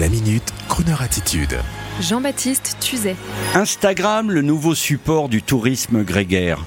La minute, Kroneur attitude. Jean-Baptiste Tuzet. Instagram, le nouveau support du tourisme grégaire.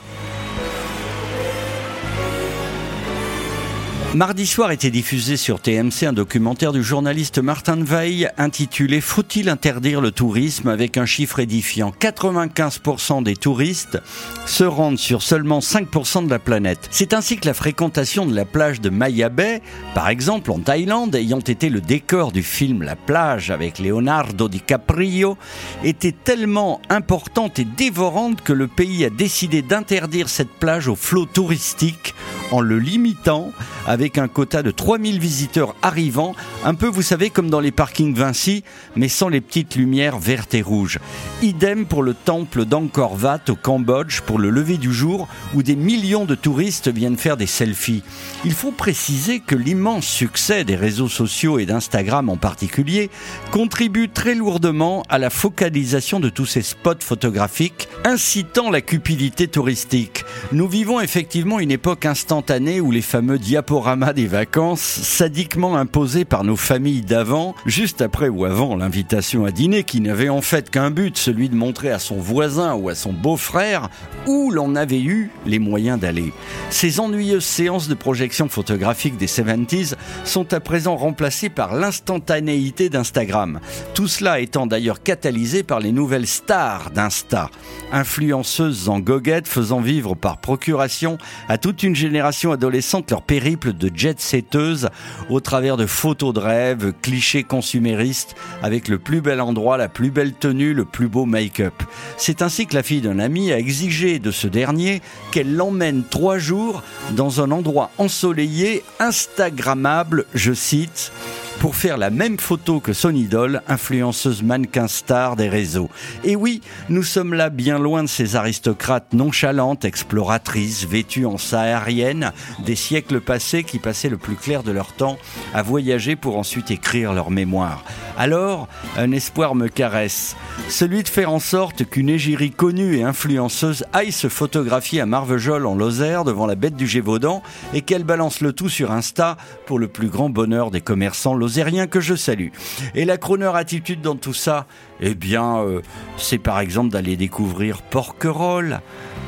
Mardi soir était diffusé sur TMC un documentaire du journaliste Martin Veil intitulé Faut-il interdire le tourisme? avec un chiffre édifiant 95% des touristes se rendent sur seulement 5% de la planète. C'est ainsi que la fréquentation de la plage de Maya Bay, par exemple en Thaïlande, ayant été le décor du film La plage avec Leonardo DiCaprio, était tellement importante et dévorante que le pays a décidé d'interdire cette plage au flot touristique en le limitant avec un quota de 3000 visiteurs arrivant, un peu vous savez comme dans les parkings Vinci, mais sans les petites lumières vertes et rouges. Idem pour le temple d'Angkor Wat au Cambodge pour le lever du jour où des millions de touristes viennent faire des selfies. Il faut préciser que l'immense succès des réseaux sociaux et d'Instagram en particulier contribue très lourdement à la focalisation de tous ces spots photographiques incitant la cupidité touristique. Nous vivons effectivement une époque instantanée où les fameux diaporamas des vacances, sadiquement imposés par nos familles d'avant, juste après ou avant l'invitation à dîner, qui n'avait en fait qu'un but, celui de montrer à son voisin ou à son beau-frère où l'on avait eu les moyens d'aller. Ces ennuyeuses séances de projection photographique des 70s sont à présent remplacées par l'instantanéité d'Instagram. Tout cela étant d'ailleurs catalysé par les nouvelles stars d'Insta, influenceuses en goguette faisant vivre par procuration à toute une génération adolescente leur périple de jet-setteuse au travers de photos de rêve, clichés consuméristes avec le plus bel endroit, la plus belle tenue, le plus beau make-up. C'est ainsi que la fille d'un ami a exigé de ce dernier qu'elle l'emmène trois jours dans un endroit ensoleillé, instagrammable, je cite, pour faire la même photo que son idole, influenceuse mannequin star des réseaux. Et oui, nous sommes là bien loin de ces aristocrates nonchalantes, exploratrices, vêtues en saharienne, des siècles passés qui passaient le plus clair de leur temps à voyager pour ensuite écrire leur mémoire. Alors, un espoir me caresse, celui de faire en sorte qu'une égérie connue et influenceuse aille se photographier à Marvejols en Lozère devant la bête du Gévaudan et qu'elle balance le tout sur Insta pour le plus grand bonheur des commerçants rien que je salue. Et la chroneur attitude dans tout ça, eh bien, euh, c'est par exemple d'aller découvrir Porquerolles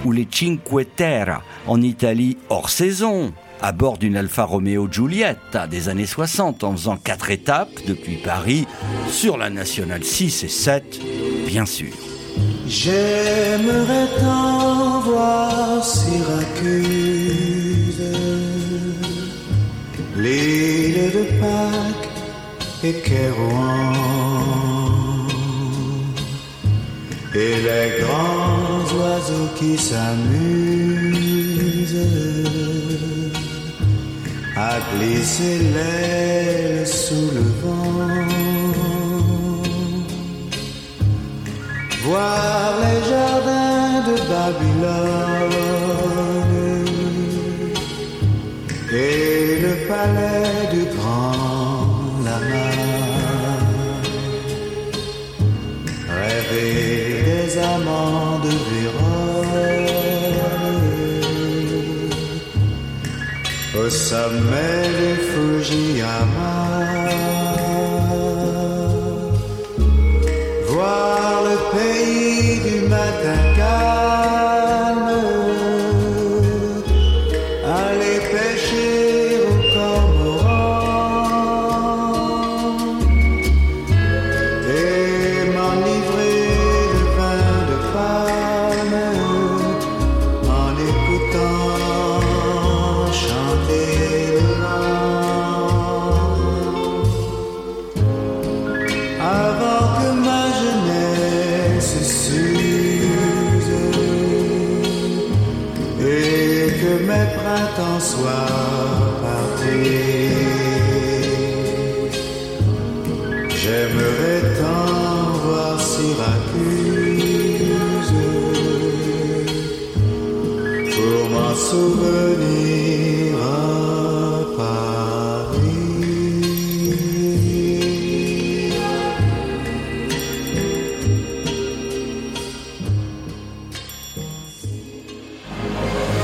ou les Cinque Terre en Italie hors saison à bord d'une Alfa Romeo Giulietta des années 60 en faisant quatre étapes depuis Paris sur la nationale 6 et 7, bien sûr. J'aimerais tant voir Syracuse, l'île de Pâques et Kérouan et les grands oiseaux qui s'amusent à glisser l'aile sous le vent. Voir les jardins de Babylone et le palais du grand Rêver Fujiyama. Printemps soient partis. J'aimerais tant voir Syracuse pour m'en souvenir